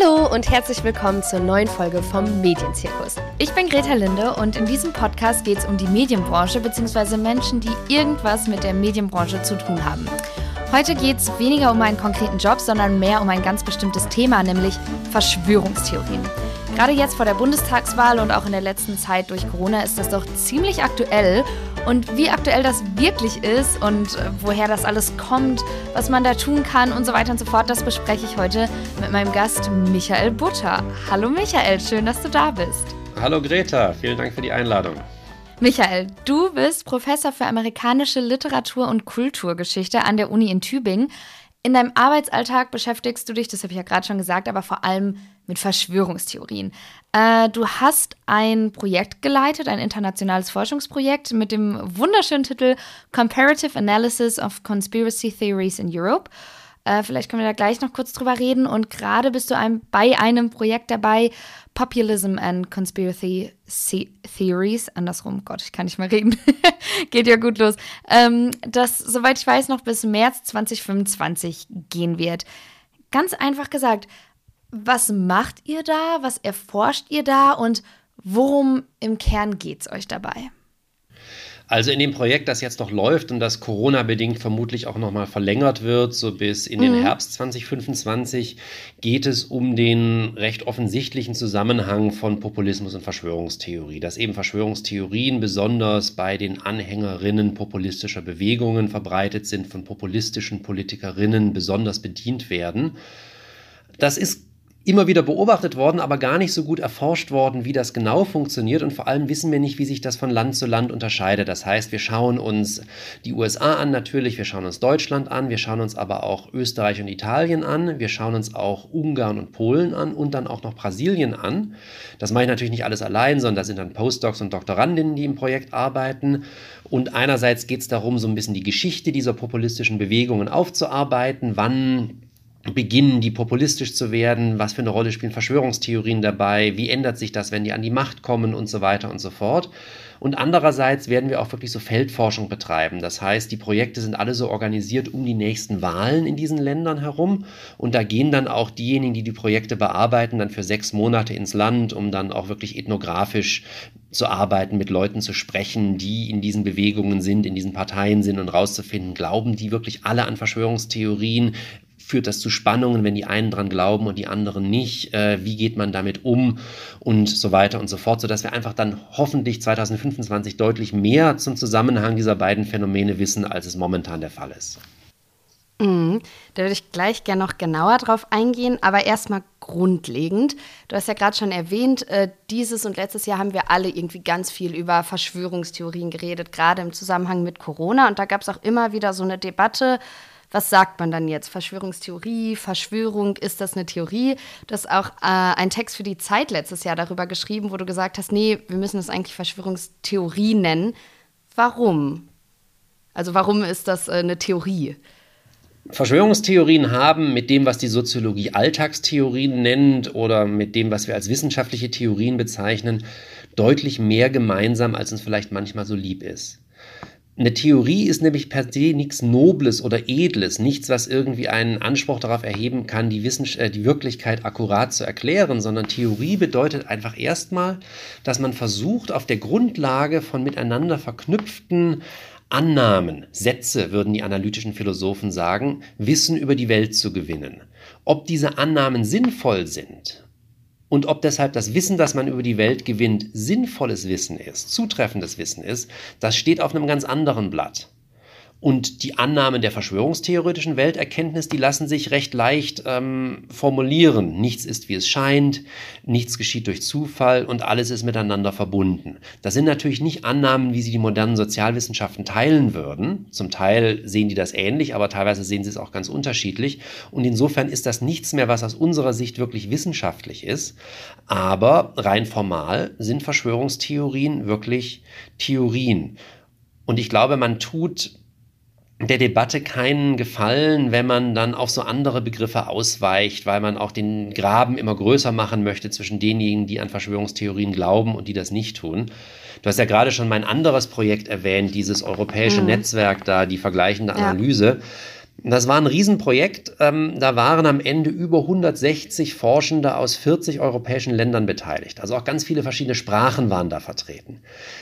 Hallo und herzlich willkommen zur neuen Folge vom Medienzirkus. Ich bin Greta Linde und in diesem Podcast geht es um die Medienbranche bzw. Menschen, die irgendwas mit der Medienbranche zu tun haben. Heute geht es weniger um einen konkreten Job, sondern mehr um ein ganz bestimmtes Thema, nämlich Verschwörungstheorien. Gerade jetzt vor der Bundestagswahl und auch in der letzten Zeit durch Corona ist das doch ziemlich aktuell. Und wie aktuell das wirklich ist und äh, woher das alles kommt, was man da tun kann und so weiter und so fort, das bespreche ich heute mit meinem Gast Michael Butter. Hallo Michael, schön, dass du da bist. Hallo Greta, vielen Dank für die Einladung. Michael, du bist Professor für amerikanische Literatur und Kulturgeschichte an der Uni in Tübingen. In deinem Arbeitsalltag beschäftigst du dich, das habe ich ja gerade schon gesagt, aber vor allem mit Verschwörungstheorien. Äh, du hast ein Projekt geleitet, ein internationales Forschungsprojekt mit dem wunderschönen Titel Comparative Analysis of Conspiracy Theories in Europe. Äh, vielleicht können wir da gleich noch kurz drüber reden. Und gerade bist du ein, bei einem Projekt dabei, Populism and Conspiracy Theories. Andersrum, Gott, ich kann nicht mehr reden. Geht ja gut los. Ähm, das, soweit ich weiß, noch bis März 2025 gehen wird. Ganz einfach gesagt, was macht ihr da? Was erforscht ihr da? Und worum im Kern geht es euch dabei? Also in dem Projekt, das jetzt noch läuft und das Corona-bedingt vermutlich auch nochmal verlängert wird, so bis in den mhm. Herbst 2025, geht es um den recht offensichtlichen Zusammenhang von Populismus und Verschwörungstheorie. Dass eben Verschwörungstheorien besonders bei den Anhängerinnen populistischer Bewegungen verbreitet sind, von populistischen Politikerinnen besonders bedient werden. Das ist immer wieder beobachtet worden, aber gar nicht so gut erforscht worden, wie das genau funktioniert. Und vor allem wissen wir nicht, wie sich das von Land zu Land unterscheidet. Das heißt, wir schauen uns die USA an natürlich, wir schauen uns Deutschland an, wir schauen uns aber auch Österreich und Italien an, wir schauen uns auch Ungarn und Polen an und dann auch noch Brasilien an. Das mache ich natürlich nicht alles allein, sondern da sind dann Postdocs und Doktorandinnen, die im Projekt arbeiten. Und einerseits geht es darum, so ein bisschen die Geschichte dieser populistischen Bewegungen aufzuarbeiten. Wann beginnen die populistisch zu werden, was für eine Rolle spielen Verschwörungstheorien dabei, wie ändert sich das, wenn die an die Macht kommen und so weiter und so fort. Und andererseits werden wir auch wirklich so Feldforschung betreiben. Das heißt, die Projekte sind alle so organisiert um die nächsten Wahlen in diesen Ländern herum. Und da gehen dann auch diejenigen, die die Projekte bearbeiten, dann für sechs Monate ins Land, um dann auch wirklich ethnografisch zu arbeiten, mit Leuten zu sprechen, die in diesen Bewegungen sind, in diesen Parteien sind und rauszufinden, glauben die wirklich alle an Verschwörungstheorien? Führt das zu Spannungen, wenn die einen dran glauben und die anderen nicht? Äh, wie geht man damit um? Und so weiter und so fort, sodass wir einfach dann hoffentlich 2025 deutlich mehr zum Zusammenhang dieser beiden Phänomene wissen, als es momentan der Fall ist. Mhm. Da würde ich gleich gerne noch genauer drauf eingehen, aber erstmal grundlegend. Du hast ja gerade schon erwähnt, äh, dieses und letztes Jahr haben wir alle irgendwie ganz viel über Verschwörungstheorien geredet, gerade im Zusammenhang mit Corona. Und da gab es auch immer wieder so eine Debatte, was sagt man dann jetzt? Verschwörungstheorie, Verschwörung, ist das eine Theorie? Du hast auch äh, einen Text für die Zeit letztes Jahr darüber geschrieben, wo du gesagt hast, nee, wir müssen es eigentlich Verschwörungstheorie nennen. Warum? Also warum ist das äh, eine Theorie? Verschwörungstheorien haben mit dem, was die Soziologie Alltagstheorien nennt oder mit dem, was wir als wissenschaftliche Theorien bezeichnen, deutlich mehr gemeinsam, als uns vielleicht manchmal so lieb ist. Eine Theorie ist nämlich per se nichts Nobles oder Edles, nichts, was irgendwie einen Anspruch darauf erheben kann, die, Wissens äh, die Wirklichkeit akkurat zu erklären, sondern Theorie bedeutet einfach erstmal, dass man versucht, auf der Grundlage von miteinander verknüpften Annahmen, Sätze, würden die analytischen Philosophen sagen, Wissen über die Welt zu gewinnen. Ob diese Annahmen sinnvoll sind und ob deshalb das Wissen, das man über die Welt gewinnt, sinnvolles Wissen ist, zutreffendes Wissen ist, das steht auf einem ganz anderen Blatt. Und die Annahmen der verschwörungstheoretischen Welterkenntnis, die lassen sich recht leicht ähm, formulieren. Nichts ist, wie es scheint, nichts geschieht durch Zufall und alles ist miteinander verbunden. Das sind natürlich nicht Annahmen, wie sie die modernen Sozialwissenschaften teilen würden. Zum Teil sehen die das ähnlich, aber teilweise sehen sie es auch ganz unterschiedlich. Und insofern ist das nichts mehr, was aus unserer Sicht wirklich wissenschaftlich ist. Aber rein formal sind Verschwörungstheorien wirklich Theorien. Und ich glaube, man tut der Debatte keinen Gefallen, wenn man dann auf so andere Begriffe ausweicht, weil man auch den Graben immer größer machen möchte zwischen denjenigen, die an Verschwörungstheorien glauben und die das nicht tun. Du hast ja gerade schon mein anderes Projekt erwähnt, dieses europäische mhm. Netzwerk da, die vergleichende Analyse. Ja Das war ein Riesenprojekt. Ähm, da waren am Ende über 160 Forschende aus 40 europäischen Ländern beteiligt. Also auch ganz viele verschiedene Sprachen waren da vertreten.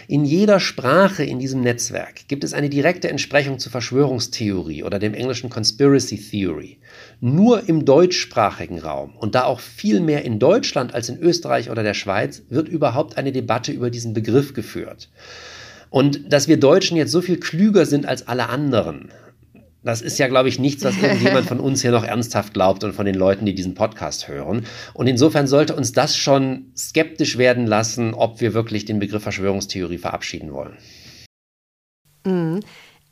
In jeder Sprache in diesem Netzwerk gibt es eine direkte Entsprechung zur Verschwörungstheorie oder dem englischen Conspiracy Theory. Nur im deutschsprachigen Raum und da auch viel mehr in Deutschland als in Österreich oder der Schweiz wird überhaupt eine Debatte über diesen Begriff geführt. Und dass wir Deutschen jetzt so viel klüger sind als alle anderen, das ist ja, glaube ich, nichts, was irgendjemand von uns hier noch ernsthaft glaubt und von den Leuten, die diesen Podcast hören. Und insofern sollte uns das schon skeptisch werden lassen, ob wir wirklich den Begriff Verschwörungstheorie verabschieden wollen. Mhm.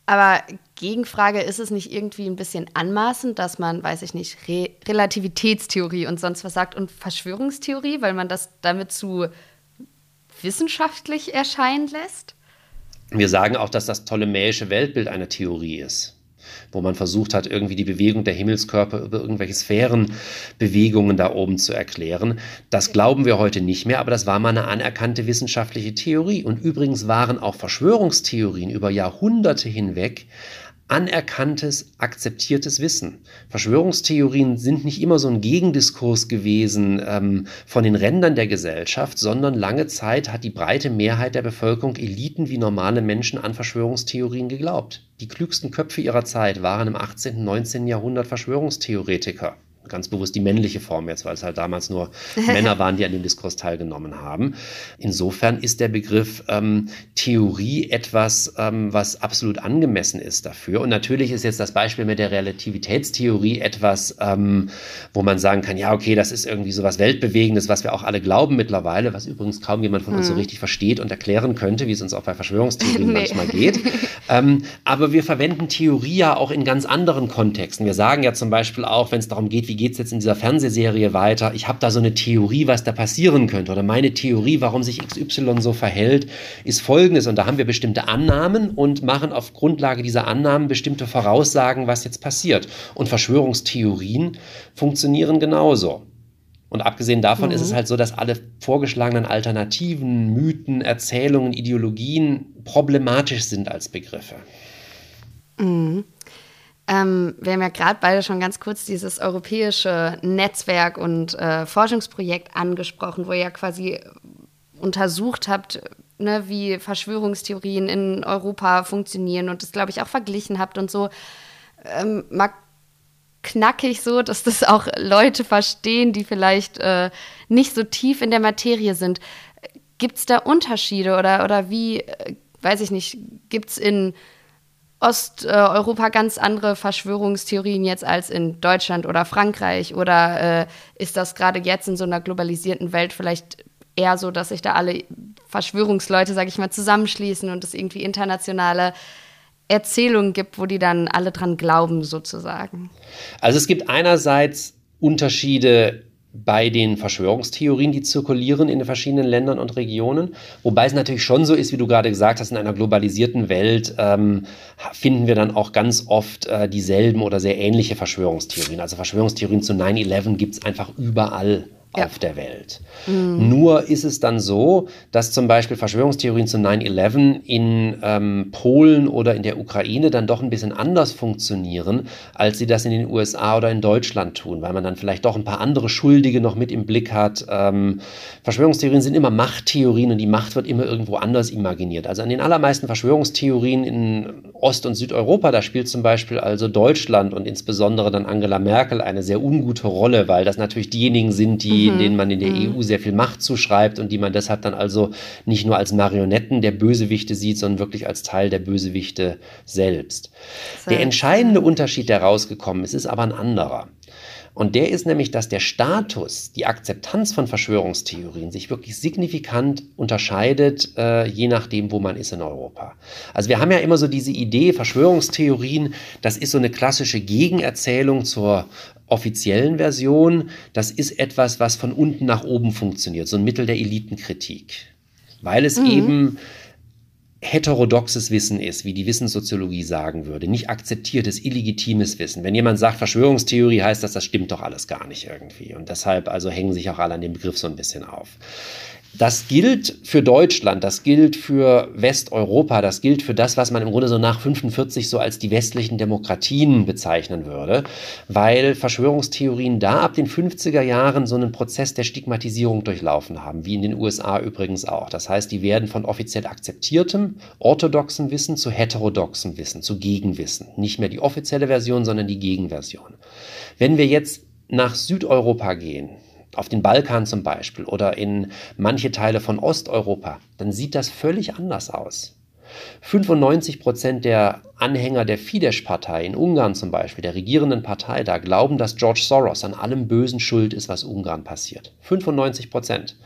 Aber Gegenfrage, ist es nicht irgendwie ein bisschen anmaßend, dass man, weiß ich nicht, Re Relativitätstheorie und sonst was sagt und Verschwörungstheorie, weil man das damit zu wissenschaftlich erscheinen lässt? Wir sagen auch, dass das ptolemäische Weltbild eine Theorie ist wo man versucht hat, irgendwie die Bewegung der Himmelskörper über irgendwelche Sphärenbewegungen da oben zu erklären. Das glauben wir heute nicht mehr, aber das war mal eine anerkannte wissenschaftliche Theorie. Und übrigens waren auch Verschwörungstheorien über Jahrhunderte hinweg anerkanntes, akzeptiertes Wissen. Verschwörungstheorien sind nicht immer so ein Gegendiskurs gewesen ähm, von den Rändern der Gesellschaft, sondern lange Zeit hat die breite Mehrheit der Bevölkerung, Eliten wie normale Menschen, an Verschwörungstheorien geglaubt. Die klügsten Köpfe ihrer Zeit waren im 18. und 19. Jahrhundert Verschwörungstheoretiker ganz bewusst die männliche Form jetzt, weil es halt damals nur Männer waren, die an dem Diskurs teilgenommen haben. Insofern ist der Begriff ähm, Theorie etwas, ähm, was absolut angemessen ist dafür. Und natürlich ist jetzt das Beispiel mit der Relativitätstheorie etwas, ähm, wo man sagen kann, ja, okay, das ist irgendwie so was Weltbewegendes, was wir auch alle glauben mittlerweile, was übrigens kaum jemand von uns so hm. richtig versteht und erklären könnte, wie es uns auch bei Verschwörungstheorien nee. manchmal geht. Ähm, aber wir verwenden Theorie ja auch in ganz anderen Kontexten. Wir sagen ja zum Beispiel auch, wenn es darum geht, wie wie geht es jetzt in dieser Fernsehserie weiter? Ich habe da so eine Theorie, was da passieren könnte. Oder meine Theorie, warum sich XY so verhält, ist folgendes. Und da haben wir bestimmte Annahmen und machen auf Grundlage dieser Annahmen bestimmte Voraussagen, was jetzt passiert. Und Verschwörungstheorien funktionieren genauso. Und abgesehen davon mhm. ist es mhm. halt so, dass alle vorgeschlagenen Alternativen, Mythen, Erzählungen, Ideologien problematisch sind als Begriffe. Mhm. Ähm, wir haben ja gerade beide schon ganz kurz dieses europäische Netzwerk und äh, Forschungsprojekt angesprochen, wo ihr ja quasi untersucht habt, ne, wie Verschwörungstheorien in Europa funktionieren und das, glaube ich, auch verglichen habt und so. Ähm, mal knackig so, dass das auch Leute verstehen, die vielleicht äh, nicht so tief in der Materie sind. Gibt es da Unterschiede oder, oder wie, äh, weiß ich nicht, gibt es in Osteuropa ganz andere Verschwörungstheorien jetzt als in Deutschland oder Frankreich? Oder äh, ist das gerade jetzt in so einer globalisierten Welt vielleicht eher so, dass sich da alle Verschwörungsleute, sage ich mal, zusammenschließen und es irgendwie internationale Erzählungen gibt, wo die dann alle dran glauben, sozusagen? Also es gibt einerseits Unterschiede bei den Verschwörungstheorien, die zirkulieren in den verschiedenen Ländern und Regionen. Wobei es natürlich schon so ist, wie du gerade gesagt hast, in einer globalisierten Welt ähm, finden wir dann auch ganz oft äh, dieselben oder sehr ähnliche Verschwörungstheorien. Also Verschwörungstheorien zu 9-11 gibt es einfach überall ja. auf der Welt. Mhm. Nur ist es dann so, dass zum Beispiel Verschwörungstheorien zu 9-11 in ähm, Polen oder in der Ukraine dann doch ein bisschen anders funktionieren, als sie das in den USA oder in Deutschland tun, weil man dann vielleicht doch ein paar andere Schuldige noch mit im Blick hat. Ähm, Verschwörungstheorien sind immer Machttheorien und die Macht wird immer irgendwo anders imaginiert. Also an den allermeisten Verschwörungstheorien in Ost- und Südeuropa, da spielt zum Beispiel also Deutschland und insbesondere dann Angela Merkel eine sehr ungute Rolle, weil das natürlich diejenigen sind, die mhm. denen man in der mhm. EU sehr viel Macht zuschreibt und die man deshalb dann also nicht nur als Marionetten der Bösewichte sieht, sondern wirklich als Teil der Bösewichte selbst. Sehr der entscheidende Unterschied, der rausgekommen ist, ist aber ein anderer. Und der ist nämlich, dass der Status, die Akzeptanz von Verschwörungstheorien sich wirklich signifikant unterscheidet, äh, je nachdem, wo man ist in Europa. Also wir haben ja immer so diese Idee, Verschwörungstheorien, das ist so eine klassische Gegenerzählung zur offiziellen Version. Das ist etwas, was von unten nach oben funktioniert, so ein Mittel der Elitenkritik. Weil es mhm. eben heterodoxes Wissen ist, wie die Wissenssoziologie sagen würde, nicht akzeptiertes, illegitimes Wissen. Wenn jemand sagt, Verschwörungstheorie heißt das, das stimmt doch alles gar nicht irgendwie. Und deshalb also hängen sich auch alle an dem Begriff so ein bisschen auf. Das gilt für Deutschland, das gilt für Westeuropa, das gilt für das, was man im Grunde so nach 45 so als die westlichen Demokratien bezeichnen würde, weil Verschwörungstheorien da ab den 50er Jahren so einen Prozess der Stigmatisierung durchlaufen haben, wie in den USA übrigens auch. Das heißt, die werden von offiziell akzeptiertem orthodoxen Wissen zu heterodoxem Wissen, zu Gegenwissen. Nicht mehr die offizielle Version, sondern die Gegenversion. Wenn wir jetzt nach Südeuropa gehen, auf den Balkan zum Beispiel oder in manche Teile von Osteuropa, dann sieht das völlig anders aus. 95 Prozent der Anhänger der Fidesz-Partei in Ungarn zum Beispiel, der regierenden Partei da, glauben, dass George Soros an allem Bösen schuld ist, was Ungarn passiert. 95 Prozent.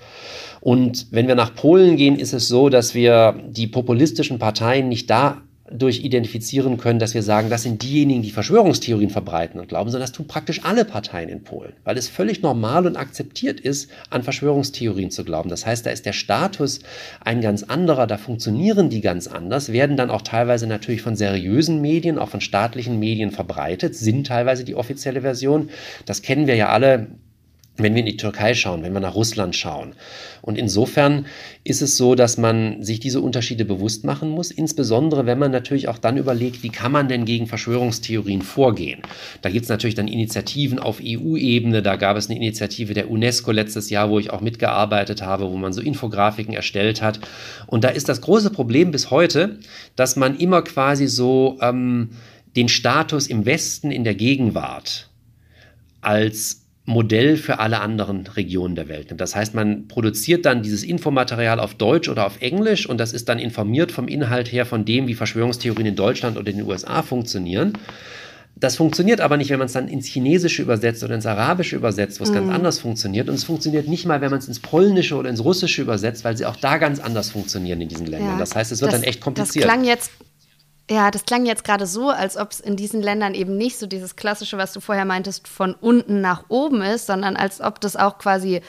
Und wenn wir nach Polen gehen, ist es so, dass wir die populistischen Parteien nicht da durch identifizieren können, dass wir sagen, das sind diejenigen, die Verschwörungstheorien verbreiten und glauben, sondern das tun praktisch alle Parteien in Polen, weil es völlig normal und akzeptiert ist, an Verschwörungstheorien zu glauben. Das heißt, da ist der Status ein ganz anderer, da funktionieren die ganz anders, werden dann auch teilweise natürlich von seriösen Medien, auch von staatlichen Medien verbreitet, sind teilweise die offizielle Version. Das kennen wir ja alle wenn wir in die Türkei schauen, wenn wir nach Russland schauen. Und insofern ist es so, dass man sich diese Unterschiede bewusst machen muss, insbesondere wenn man natürlich auch dann überlegt, wie kann man denn gegen Verschwörungstheorien vorgehen. Da gibt es natürlich dann Initiativen auf EU-Ebene, da gab es eine Initiative der UNESCO letztes Jahr, wo ich auch mitgearbeitet habe, wo man so Infografiken erstellt hat. Und da ist das große Problem bis heute, dass man immer quasi so ähm, den Status im Westen in der Gegenwart als Modell für alle anderen Regionen der Welt. Das heißt, man produziert dann dieses Infomaterial auf Deutsch oder auf Englisch und das ist dann informiert vom Inhalt her von dem, wie Verschwörungstheorien in Deutschland oder in den USA funktionieren. Das funktioniert aber nicht, wenn man es dann ins Chinesische übersetzt oder ins Arabische übersetzt, wo es mhm. ganz anders funktioniert. Und es funktioniert nicht mal, wenn man es ins Polnische oder ins Russische übersetzt, weil sie auch da ganz anders funktionieren in diesen Ländern. Ja, das heißt, es wird das, dann echt kompliziert. Das klang jetzt ja, das klang jetzt gerade so, als ob es in diesen Ländern eben nicht so dieses klassische, was du vorher meintest, von unten nach oben ist, sondern als ob das auch quasi,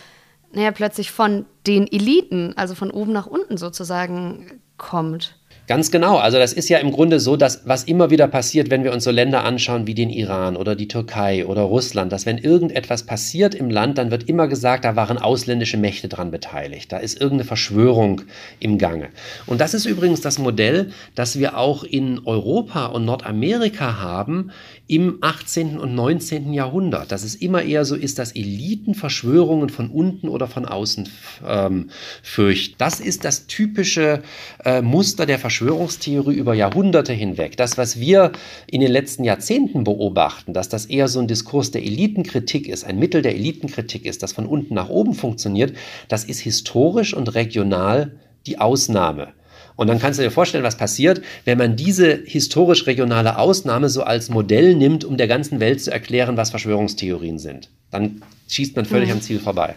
naja, plötzlich von den Eliten, also von oben nach unten sozusagen kommt. Ganz genau. Also das ist ja im Grunde so, dass was immer wieder passiert, wenn wir uns so Länder anschauen wie den Iran oder die Türkei oder Russland, dass wenn irgendetwas passiert im Land, dann wird immer gesagt, da waren ausländische Mächte dran beteiligt. Da ist irgendeine Verschwörung im Gange. Und das ist übrigens das Modell, das wir auch in Europa und Nordamerika haben im 18. und 19. Jahrhundert. Dass es immer eher so ist, dass Eliten Verschwörungen von unten oder von außen ähm, fürchten. Das ist das typische äh, Muster der Verschwörung Verschwörungstheorie über Jahrhunderte hinweg, das, was wir in den letzten Jahrzehnten beobachten, dass das eher so ein Diskurs der Elitenkritik ist, ein Mittel der Elitenkritik ist, das von unten nach oben funktioniert, das ist historisch und regional die Ausnahme. Und dann kannst du dir vorstellen, was passiert, wenn man diese historisch-regionale Ausnahme so als Modell nimmt, um der ganzen Welt zu erklären, was Verschwörungstheorien sind. Dann schießt man völlig mhm. am Ziel vorbei.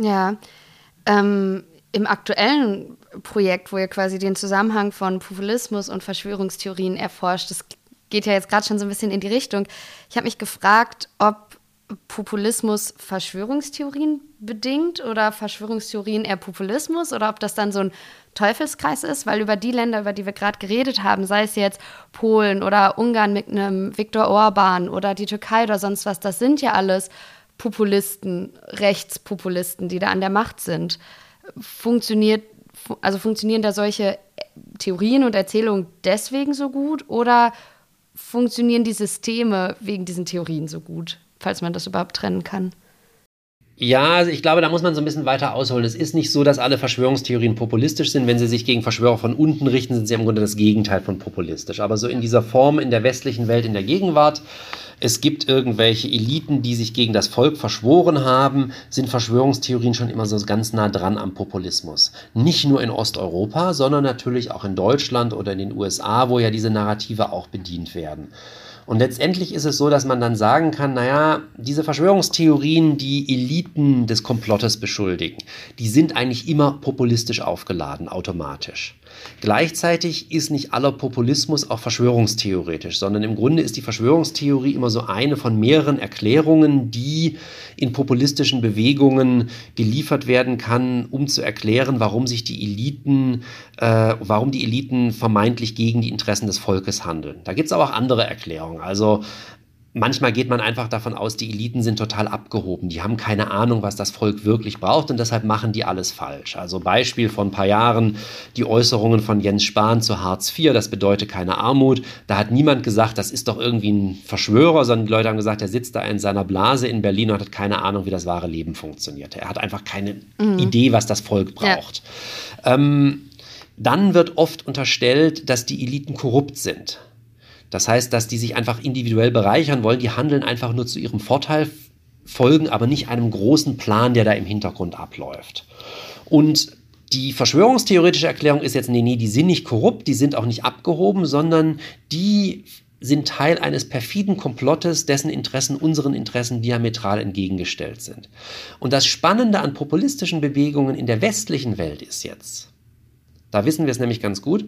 Ja, ähm, im aktuellen Projekt, wo ihr quasi den Zusammenhang von Populismus und Verschwörungstheorien erforscht. Das geht ja jetzt gerade schon so ein bisschen in die Richtung. Ich habe mich gefragt, ob Populismus Verschwörungstheorien bedingt oder Verschwörungstheorien eher Populismus oder ob das dann so ein Teufelskreis ist, weil über die Länder, über die wir gerade geredet haben, sei es jetzt Polen oder Ungarn mit einem Viktor Orban oder die Türkei oder sonst was, das sind ja alles Populisten, Rechtspopulisten, die da an der Macht sind. Funktioniert also funktionieren da solche Theorien und Erzählungen deswegen so gut oder funktionieren die Systeme wegen diesen Theorien so gut, falls man das überhaupt trennen kann? Ja, also ich glaube, da muss man so ein bisschen weiter ausholen. Es ist nicht so, dass alle Verschwörungstheorien populistisch sind. Wenn sie sich gegen Verschwörer von unten richten, sind sie im Grunde das Gegenteil von populistisch. Aber so in dieser Form in der westlichen Welt, in der Gegenwart, es gibt irgendwelche Eliten, die sich gegen das Volk verschworen haben, sind Verschwörungstheorien schon immer so ganz nah dran am Populismus. Nicht nur in Osteuropa, sondern natürlich auch in Deutschland oder in den USA, wo ja diese Narrative auch bedient werden. Und letztendlich ist es so, dass man dann sagen kann, naja, diese Verschwörungstheorien, die Eliten des Komplottes beschuldigen, die sind eigentlich immer populistisch aufgeladen, automatisch. Gleichzeitig ist nicht aller Populismus auch verschwörungstheoretisch, sondern im Grunde ist die Verschwörungstheorie immer so eine von mehreren Erklärungen, die in populistischen Bewegungen geliefert werden kann, um zu erklären, warum sich die Eliten, äh, warum die Eliten vermeintlich gegen die Interessen des Volkes handeln. Da gibt es aber auch andere Erklärungen. Also manchmal geht man einfach davon aus, die Eliten sind total abgehoben. Die haben keine Ahnung, was das Volk wirklich braucht und deshalb machen die alles falsch. Also Beispiel von ein paar Jahren die Äußerungen von Jens Spahn zu Hartz IV, das bedeutet keine Armut. Da hat niemand gesagt, das ist doch irgendwie ein Verschwörer, sondern die Leute haben gesagt, er sitzt da in seiner Blase in Berlin und hat keine Ahnung, wie das wahre Leben funktioniert. Er hat einfach keine mhm. Idee, was das Volk braucht. Ja. Ähm, dann wird oft unterstellt, dass die Eliten korrupt sind. Das heißt, dass die sich einfach individuell bereichern wollen, die handeln einfach nur zu ihrem Vorteil, folgen aber nicht einem großen Plan, der da im Hintergrund abläuft. Und die verschwörungstheoretische Erklärung ist jetzt, nee, nee, die sind nicht korrupt, die sind auch nicht abgehoben, sondern die sind Teil eines perfiden Komplottes, dessen Interessen unseren Interessen diametral entgegengestellt sind. Und das Spannende an populistischen Bewegungen in der westlichen Welt ist jetzt, da wissen wir es nämlich ganz gut,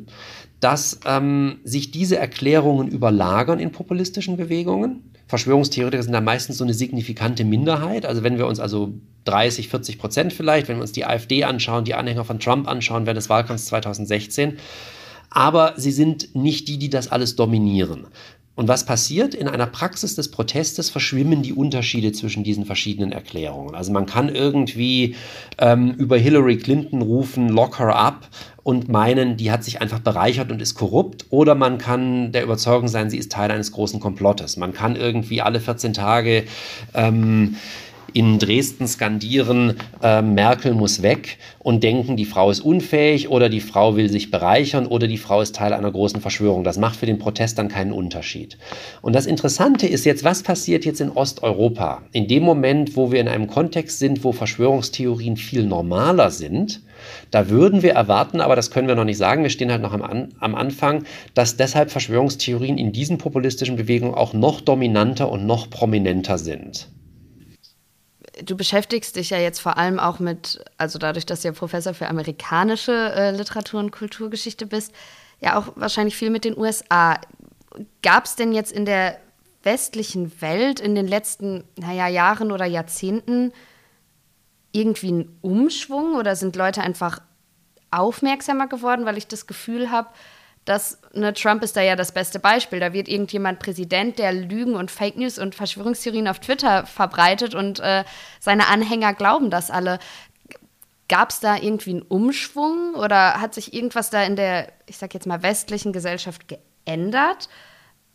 dass ähm, sich diese Erklärungen überlagern in populistischen Bewegungen. Verschwörungstheoretiker sind da meistens so eine signifikante Minderheit. Also wenn wir uns also 30, 40 Prozent vielleicht, wenn wir uns die AfD anschauen, die Anhänger von Trump anschauen während des Wahlkampfs 2016, aber sie sind nicht die, die das alles dominieren. Und was passiert? In einer Praxis des Protestes verschwimmen die Unterschiede zwischen diesen verschiedenen Erklärungen. Also man kann irgendwie ähm, über Hillary Clinton rufen, lock her up und meinen, die hat sich einfach bereichert und ist korrupt. Oder man kann der Überzeugung sein, sie ist Teil eines großen Komplottes. Man kann irgendwie alle 14 Tage ähm, in Dresden skandieren, äh, Merkel muss weg und denken, die Frau ist unfähig oder die Frau will sich bereichern oder die Frau ist Teil einer großen Verschwörung. Das macht für den Protest dann keinen Unterschied. Und das Interessante ist jetzt, was passiert jetzt in Osteuropa? In dem Moment, wo wir in einem Kontext sind, wo Verschwörungstheorien viel normaler sind, da würden wir erwarten, aber das können wir noch nicht sagen, wir stehen halt noch am, An am Anfang, dass deshalb Verschwörungstheorien in diesen populistischen Bewegungen auch noch dominanter und noch prominenter sind du beschäftigst dich ja jetzt vor allem auch mit, also dadurch, dass du ja Professor für amerikanische äh, Literatur und Kulturgeschichte bist, ja auch wahrscheinlich viel mit den USA. Gab es denn jetzt in der westlichen Welt in den letzten, naja, Jahren oder Jahrzehnten irgendwie einen Umschwung oder sind Leute einfach aufmerksamer geworden, weil ich das Gefühl habe, dass ne, Trump ist da ja das beste Beispiel. Da wird irgendjemand Präsident, der Lügen und Fake News und Verschwörungstheorien auf Twitter verbreitet und äh, seine Anhänger glauben das alle. Gab es da irgendwie einen Umschwung oder hat sich irgendwas da in der, ich sag jetzt mal, westlichen Gesellschaft geändert?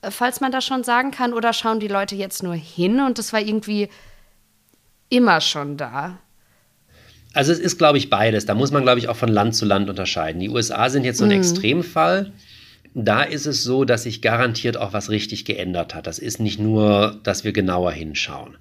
Äh, falls man das schon sagen kann, oder schauen die Leute jetzt nur hin und das war irgendwie immer schon da? Also es ist, glaube ich, beides. Da muss man, glaube ich, auch von Land zu Land unterscheiden. Die USA sind jetzt so ein mhm. Extremfall. Da ist es so, dass sich garantiert auch was richtig geändert hat. Das ist nicht nur, dass wir genauer hinschauen.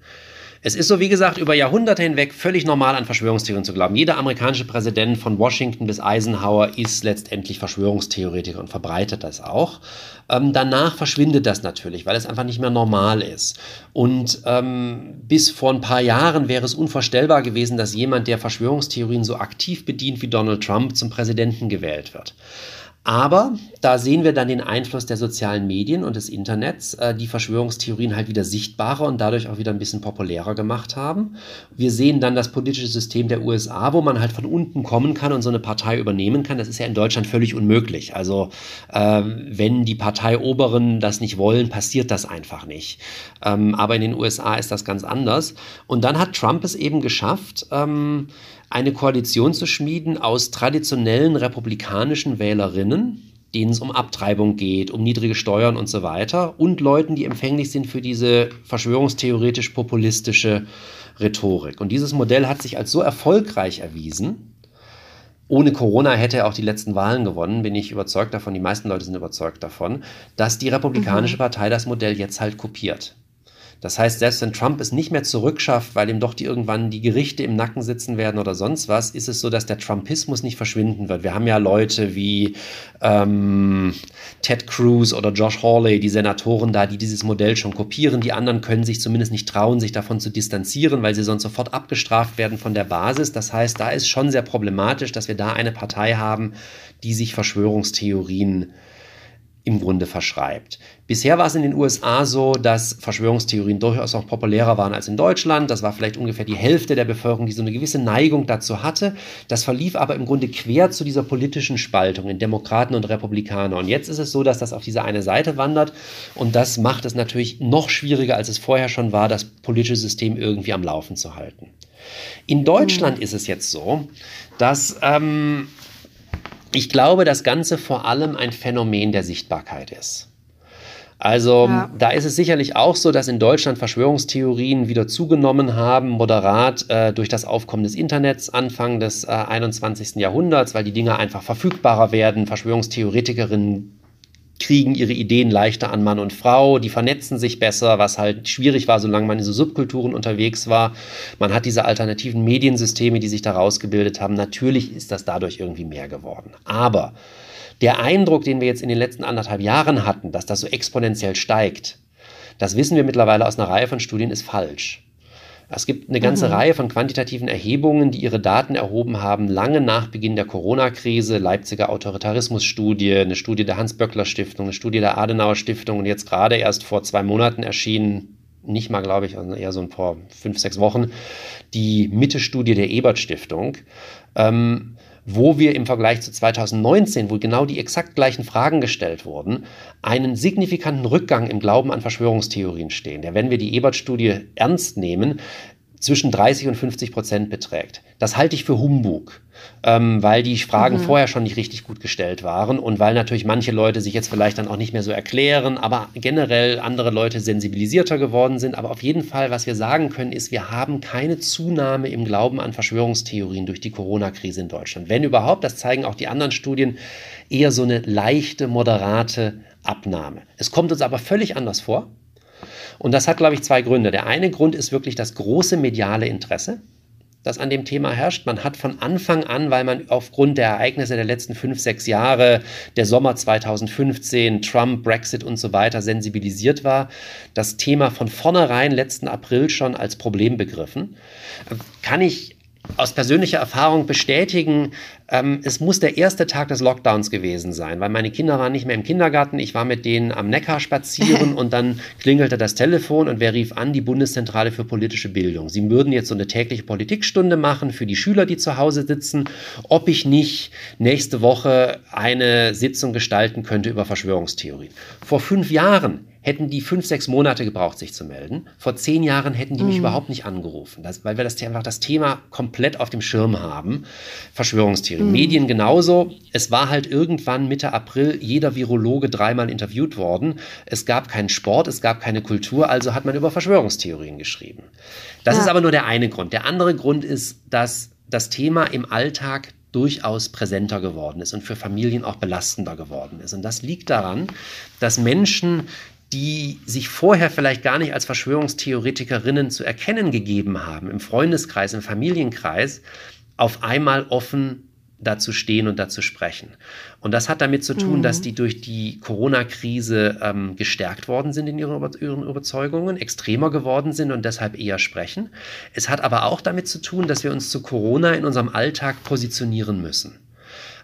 Es ist so, wie gesagt, über Jahrhunderte hinweg völlig normal an Verschwörungstheorien zu glauben. Jeder amerikanische Präsident von Washington bis Eisenhower ist letztendlich Verschwörungstheoretiker und verbreitet das auch. Ähm, danach verschwindet das natürlich, weil es einfach nicht mehr normal ist. Und ähm, bis vor ein paar Jahren wäre es unvorstellbar gewesen, dass jemand, der Verschwörungstheorien so aktiv bedient wie Donald Trump, zum Präsidenten gewählt wird. Aber da sehen wir dann den Einfluss der sozialen Medien und des Internets, äh, die Verschwörungstheorien halt wieder sichtbarer und dadurch auch wieder ein bisschen populärer gemacht haben. Wir sehen dann das politische System der USA, wo man halt von unten kommen kann und so eine Partei übernehmen kann. Das ist ja in Deutschland völlig unmöglich. Also äh, wenn die Parteioberen das nicht wollen, passiert das einfach nicht. Ähm, aber in den USA ist das ganz anders. Und dann hat Trump es eben geschafft, ähm, eine Koalition zu schmieden aus traditionellen republikanischen Wählerinnen, denen es um Abtreibung geht, um niedrige Steuern und so weiter, und Leuten, die empfänglich sind für diese verschwörungstheoretisch populistische Rhetorik. Und dieses Modell hat sich als so erfolgreich erwiesen. Ohne Corona hätte er auch die letzten Wahlen gewonnen, bin ich überzeugt davon, die meisten Leute sind überzeugt davon, dass die Republikanische mhm. Partei das Modell jetzt halt kopiert. Das heißt, selbst wenn Trump es nicht mehr zurückschafft, weil ihm doch die irgendwann die Gerichte im Nacken sitzen werden oder sonst was, ist es so, dass der Trumpismus nicht verschwinden wird. Wir haben ja Leute wie ähm, Ted Cruz oder Josh Hawley, die Senatoren da, die dieses Modell schon kopieren. Die anderen können sich zumindest nicht trauen, sich davon zu distanzieren, weil sie sonst sofort abgestraft werden von der Basis. Das heißt, da ist schon sehr problematisch, dass wir da eine Partei haben, die sich Verschwörungstheorien im Grunde verschreibt. Bisher war es in den USA so, dass Verschwörungstheorien durchaus auch populärer waren als in Deutschland. Das war vielleicht ungefähr die Hälfte der Bevölkerung, die so eine gewisse Neigung dazu hatte. Das verlief aber im Grunde quer zu dieser politischen Spaltung in Demokraten und Republikaner. Und jetzt ist es so, dass das auf diese eine Seite wandert. Und das macht es natürlich noch schwieriger, als es vorher schon war, das politische System irgendwie am Laufen zu halten. In Deutschland mhm. ist es jetzt so, dass ähm, ich glaube, das Ganze vor allem ein Phänomen der Sichtbarkeit ist. Also ja. da ist es sicherlich auch so, dass in Deutschland Verschwörungstheorien wieder zugenommen haben, moderat äh, durch das Aufkommen des Internets Anfang des äh, 21. Jahrhunderts, weil die Dinge einfach verfügbarer werden. Verschwörungstheoretikerinnen kriegen ihre Ideen leichter an Mann und Frau, die vernetzen sich besser, was halt schwierig war, solange man in so Subkulturen unterwegs war. Man hat diese alternativen Mediensysteme, die sich da rausgebildet haben. Natürlich ist das dadurch irgendwie mehr geworden. Aber der Eindruck, den wir jetzt in den letzten anderthalb Jahren hatten, dass das so exponentiell steigt, das wissen wir mittlerweile aus einer Reihe von Studien, ist falsch. Es gibt eine ganze mhm. Reihe von quantitativen Erhebungen, die ihre Daten erhoben haben, lange nach Beginn der Corona-Krise, Leipziger Autoritarismus-Studie, eine Studie der Hans-Böckler-Stiftung, eine Studie der Adenauer-Stiftung und jetzt gerade erst vor zwei Monaten erschienen, nicht mal, glaube ich, also eher so ein paar fünf, sechs Wochen, die Mitte-Studie der Ebert-Stiftung. Ähm, wo wir im Vergleich zu 2019, wo genau die exakt gleichen Fragen gestellt wurden, einen signifikanten Rückgang im Glauben an Verschwörungstheorien stehen, der, wenn wir die Ebert-Studie ernst nehmen, zwischen 30 und 50 Prozent beträgt. Das halte ich für Humbug, ähm, weil die Fragen mhm. vorher schon nicht richtig gut gestellt waren und weil natürlich manche Leute sich jetzt vielleicht dann auch nicht mehr so erklären, aber generell andere Leute sensibilisierter geworden sind. Aber auf jeden Fall, was wir sagen können, ist, wir haben keine Zunahme im Glauben an Verschwörungstheorien durch die Corona-Krise in Deutschland. Wenn überhaupt, das zeigen auch die anderen Studien, eher so eine leichte, moderate Abnahme. Es kommt uns aber völlig anders vor. Und das hat, glaube ich, zwei Gründe. Der eine Grund ist wirklich das große mediale Interesse, das an dem Thema herrscht. Man hat von Anfang an, weil man aufgrund der Ereignisse der letzten fünf, sechs Jahre, der Sommer 2015, Trump, Brexit und so weiter sensibilisiert war, das Thema von vornherein letzten April schon als Problem begriffen. Kann ich aus persönlicher Erfahrung bestätigen, ähm, es muss der erste Tag des Lockdowns gewesen sein, weil meine Kinder waren nicht mehr im Kindergarten. Ich war mit denen am Neckar spazieren und dann klingelte das Telefon und wer rief an? Die Bundeszentrale für politische Bildung. Sie würden jetzt so eine tägliche Politikstunde machen für die Schüler, die zu Hause sitzen, ob ich nicht nächste Woche eine Sitzung gestalten könnte über Verschwörungstheorien. Vor fünf Jahren hätten die fünf, sechs Monate gebraucht, sich zu melden. Vor zehn Jahren hätten die mich mm. überhaupt nicht angerufen, das, weil wir das einfach das Thema komplett auf dem Schirm haben. Verschwörungstheorien. Mm. Medien genauso. Es war halt irgendwann Mitte April jeder Virologe dreimal interviewt worden. Es gab keinen Sport, es gab keine Kultur, also hat man über Verschwörungstheorien geschrieben. Das ja. ist aber nur der eine Grund. Der andere Grund ist, dass das Thema im Alltag durchaus präsenter geworden ist und für Familien auch belastender geworden ist. Und das liegt daran, dass Menschen, die sich vorher vielleicht gar nicht als Verschwörungstheoretikerinnen zu erkennen gegeben haben, im Freundeskreis, im Familienkreis, auf einmal offen dazu stehen und dazu sprechen. Und das hat damit zu tun, mhm. dass die durch die Corona-Krise ähm, gestärkt worden sind in ihren, ihren, Überzeugungen, extremer geworden sind und deshalb eher sprechen. Es hat aber auch damit zu tun, dass wir uns zu Corona in unserem Alltag positionieren müssen.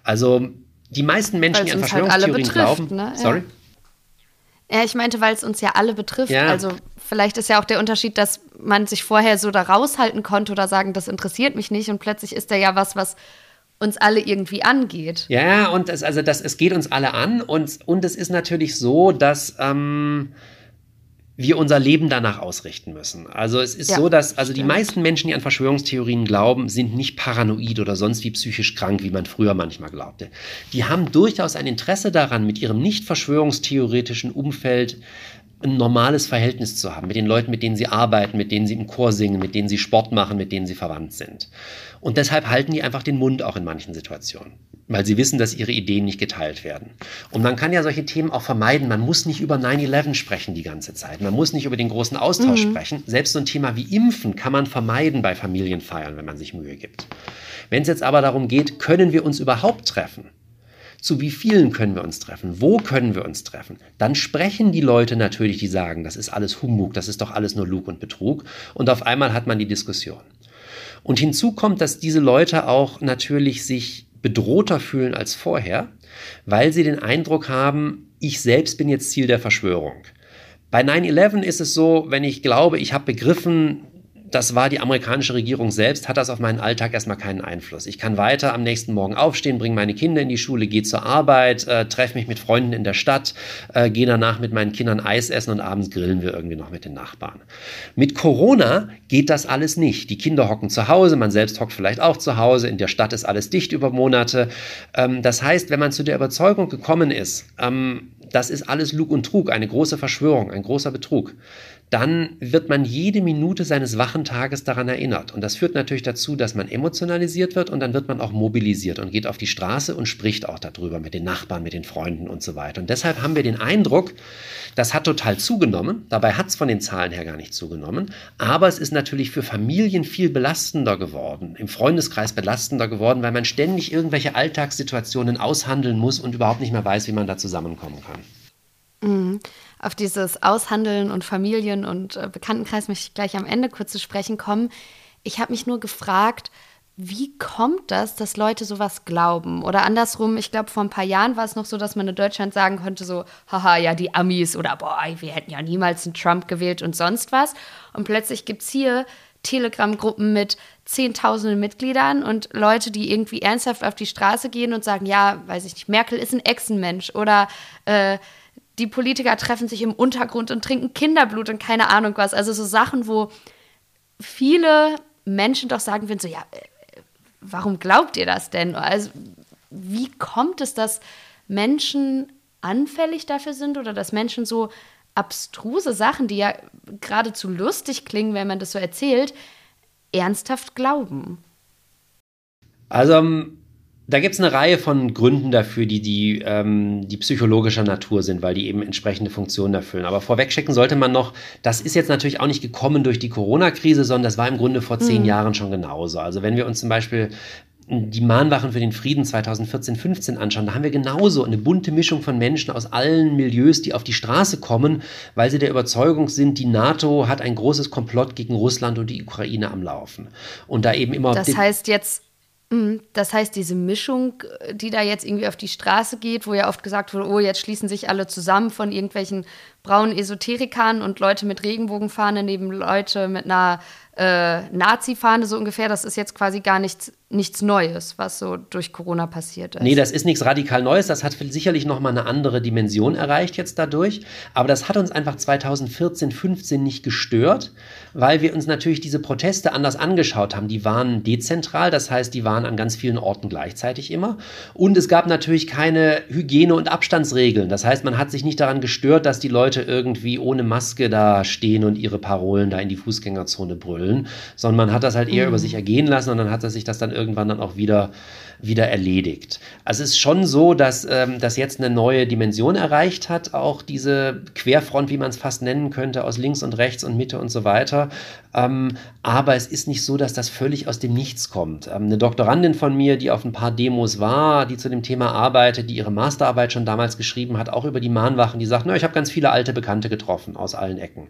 Also die meisten Menschen, die an halt Verschwörungstheorien halt glauben, ne? sorry. Ja. Ja, ich meinte, weil es uns ja alle betrifft. Ja. Also vielleicht ist ja auch der Unterschied, dass man sich vorher so da raushalten konnte oder sagen, das interessiert mich nicht und plötzlich ist da ja was, was uns alle irgendwie angeht. Ja, und es, also das, es geht uns alle an und, und es ist natürlich so, dass ähm, wir unser Leben danach ausrichten müssen. Also es ist ja, so, dass also die meisten Menschen, die an Verschwörungstheorien glauben, sind nicht paranoid oder sonst wie psychisch krank, wie man früher manchmal glaubte. Die haben durchaus ein Interesse daran, mit ihrem nicht verschwörungstheoretischen Umfeld ein normales Verhältnis zu haben mit den Leuten, mit denen sie arbeiten, mit denen sie im Chor singen, mit denen sie Sport machen, mit denen sie verwandt sind. Und deshalb halten die einfach den Mund auch in manchen Situationen, weil sie wissen, dass ihre Ideen nicht geteilt werden. Und man kann ja solche Themen auch vermeiden. Man muss nicht über 9-11 sprechen die ganze Zeit. Man muss nicht über den großen Austausch mhm. sprechen. Selbst so ein Thema wie Impfen kann man vermeiden bei Familienfeiern, wenn man sich Mühe gibt. Wenn es jetzt aber darum geht, können wir uns überhaupt treffen? Zu wie vielen können wir uns treffen, wo können wir uns treffen, dann sprechen die Leute natürlich, die sagen, das ist alles Humbug, das ist doch alles nur Lug und Betrug und auf einmal hat man die Diskussion. Und hinzu kommt, dass diese Leute auch natürlich sich bedrohter fühlen als vorher, weil sie den Eindruck haben, ich selbst bin jetzt Ziel der Verschwörung. Bei 9-11 ist es so, wenn ich glaube, ich habe begriffen, das war die amerikanische Regierung selbst, hat das auf meinen Alltag erstmal keinen Einfluss. Ich kann weiter am nächsten Morgen aufstehen, bringe meine Kinder in die Schule, gehe zur Arbeit, äh, treffe mich mit Freunden in der Stadt, äh, gehe danach mit meinen Kindern Eis essen und abends grillen wir irgendwie noch mit den Nachbarn. Mit Corona geht das alles nicht. Die Kinder hocken zu Hause, man selbst hockt vielleicht auch zu Hause, in der Stadt ist alles dicht über Monate. Ähm, das heißt, wenn man zu der Überzeugung gekommen ist, ähm, das ist alles Lug und Trug, eine große Verschwörung, ein großer Betrug, dann wird man jede Minute seines wachen Tages daran erinnert. Und das führt natürlich dazu, dass man emotionalisiert wird und dann wird man auch mobilisiert und geht auf die Straße und spricht auch darüber mit den Nachbarn, mit den Freunden und so weiter. Und deshalb haben wir den Eindruck, das hat total zugenommen. Dabei hat es von den Zahlen her gar nicht zugenommen. Aber es ist natürlich für Familien viel belastender geworden, im Freundeskreis belastender geworden, weil man ständig irgendwelche Alltagssituationen aushandeln muss und überhaupt nicht mehr weiß, wie man da zusammenkommen kann. Mhm. Auf dieses Aushandeln und Familien- und äh, Bekanntenkreis möchte ich gleich am Ende kurz zu sprechen kommen. Ich habe mich nur gefragt, wie kommt das, dass Leute sowas glauben? Oder andersrum, ich glaube, vor ein paar Jahren war es noch so, dass man in Deutschland sagen konnte, so, haha, ja, die Amis oder boah, wir hätten ja niemals einen Trump gewählt und sonst was. Und plötzlich gibt es hier Telegram-Gruppen mit Zehntausenden Mitgliedern und Leute, die irgendwie ernsthaft auf die Straße gehen und sagen, ja, weiß ich nicht, Merkel ist ein Echsenmensch oder äh, die Politiker treffen sich im Untergrund und trinken Kinderblut und keine Ahnung was. Also so Sachen, wo viele Menschen doch sagen würden, so ja, äh, warum glaubt ihr das denn? Also wie kommt es, dass Menschen anfällig dafür sind oder dass Menschen so abstruse Sachen, die ja geradezu lustig klingen, wenn man das so erzählt, ernsthaft glauben? Also ähm, da gibt es eine Reihe von Gründen dafür, die, die, ähm, die psychologischer Natur sind, weil die eben entsprechende Funktionen erfüllen. Aber vorwegschicken sollte man noch, das ist jetzt natürlich auch nicht gekommen durch die Corona-Krise, sondern das war im Grunde vor zehn mhm. Jahren schon genauso. Also wenn wir uns zum Beispiel die Mahnwachen für den Frieden 2014, 15 anschauen, da haben wir genauso eine bunte Mischung von Menschen aus allen Milieus, die auf die Straße kommen, weil sie der Überzeugung sind, die NATO hat ein großes Komplott gegen Russland und die Ukraine am Laufen. Und da eben immer. Das heißt jetzt. Das heißt, diese Mischung, die da jetzt irgendwie auf die Straße geht, wo ja oft gesagt wurde, oh, jetzt schließen sich alle zusammen von irgendwelchen braunen Esoterikern und Leute mit Regenbogenfahne neben Leute mit einer äh, Nazi-Fahne so ungefähr, das ist jetzt quasi gar nichts, nichts Neues, was so durch Corona passiert ist. Nee, das ist nichts radikal Neues. Das hat sicherlich nochmal eine andere Dimension erreicht jetzt dadurch. Aber das hat uns einfach 2014, 15 nicht gestört, weil wir uns natürlich diese Proteste anders angeschaut haben. Die waren dezentral, das heißt, die waren an ganz vielen Orten gleichzeitig immer. Und es gab natürlich keine Hygiene- und Abstandsregeln. Das heißt, man hat sich nicht daran gestört, dass die Leute irgendwie ohne Maske da stehen und ihre Parolen da in die Fußgängerzone brüllen, sondern man hat das halt eher mhm. über sich ergehen lassen und dann hat er sich das dann irgendwann dann auch wieder wieder erledigt. Also es ist schon so, dass ähm, das jetzt eine neue Dimension erreicht hat, auch diese Querfront, wie man es fast nennen könnte, aus links und rechts und Mitte und so weiter. Ähm, aber es ist nicht so, dass das völlig aus dem Nichts kommt. Ähm, eine Doktorandin von mir, die auf ein paar Demos war, die zu dem Thema arbeitet, die ihre Masterarbeit schon damals geschrieben hat, auch über die Mahnwachen, die sagt, na, ich habe ganz viele alte Bekannte getroffen aus allen Ecken.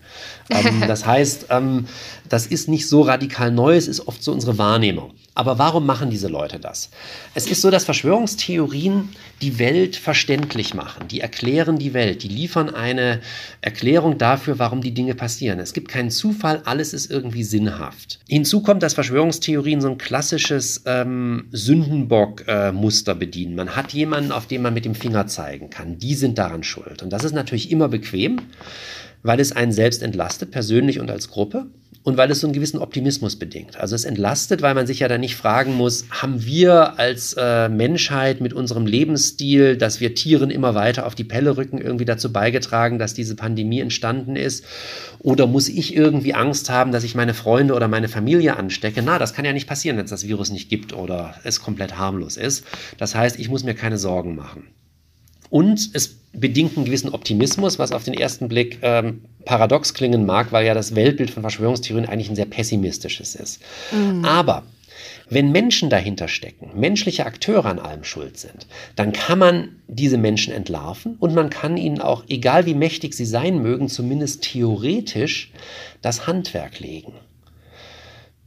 Ähm, das heißt, ähm, das ist nicht so radikal neu, es ist oft so unsere Wahrnehmung. Aber warum machen diese Leute das? Es ist so, dass Verschwörungstheorien die Welt verständlich machen. Die erklären die Welt. Die liefern eine Erklärung dafür, warum die Dinge passieren. Es gibt keinen Zufall, alles ist irgendwie sinnhaft. Hinzu kommt, dass Verschwörungstheorien so ein klassisches ähm, Sündenbock-Muster äh, bedienen. Man hat jemanden, auf den man mit dem Finger zeigen kann. Die sind daran schuld. Und das ist natürlich immer bequem, weil es einen selbst entlastet, persönlich und als Gruppe und weil es so einen gewissen Optimismus bedingt. Also es entlastet, weil man sich ja dann nicht fragen muss, haben wir als äh, Menschheit mit unserem Lebensstil, dass wir Tieren immer weiter auf die Pelle rücken, irgendwie dazu beigetragen, dass diese Pandemie entstanden ist? Oder muss ich irgendwie Angst haben, dass ich meine Freunde oder meine Familie anstecke? Na, das kann ja nicht passieren, wenn es das Virus nicht gibt oder es komplett harmlos ist. Das heißt, ich muss mir keine Sorgen machen. Und es bedingt einen gewissen Optimismus, was auf den ersten Blick ähm, paradox klingen mag, weil ja das Weltbild von Verschwörungstheorien eigentlich ein sehr pessimistisches ist. Mhm. Aber wenn Menschen dahinter stecken, menschliche Akteure an allem schuld sind, dann kann man diese Menschen entlarven und man kann ihnen auch, egal wie mächtig sie sein mögen, zumindest theoretisch das Handwerk legen.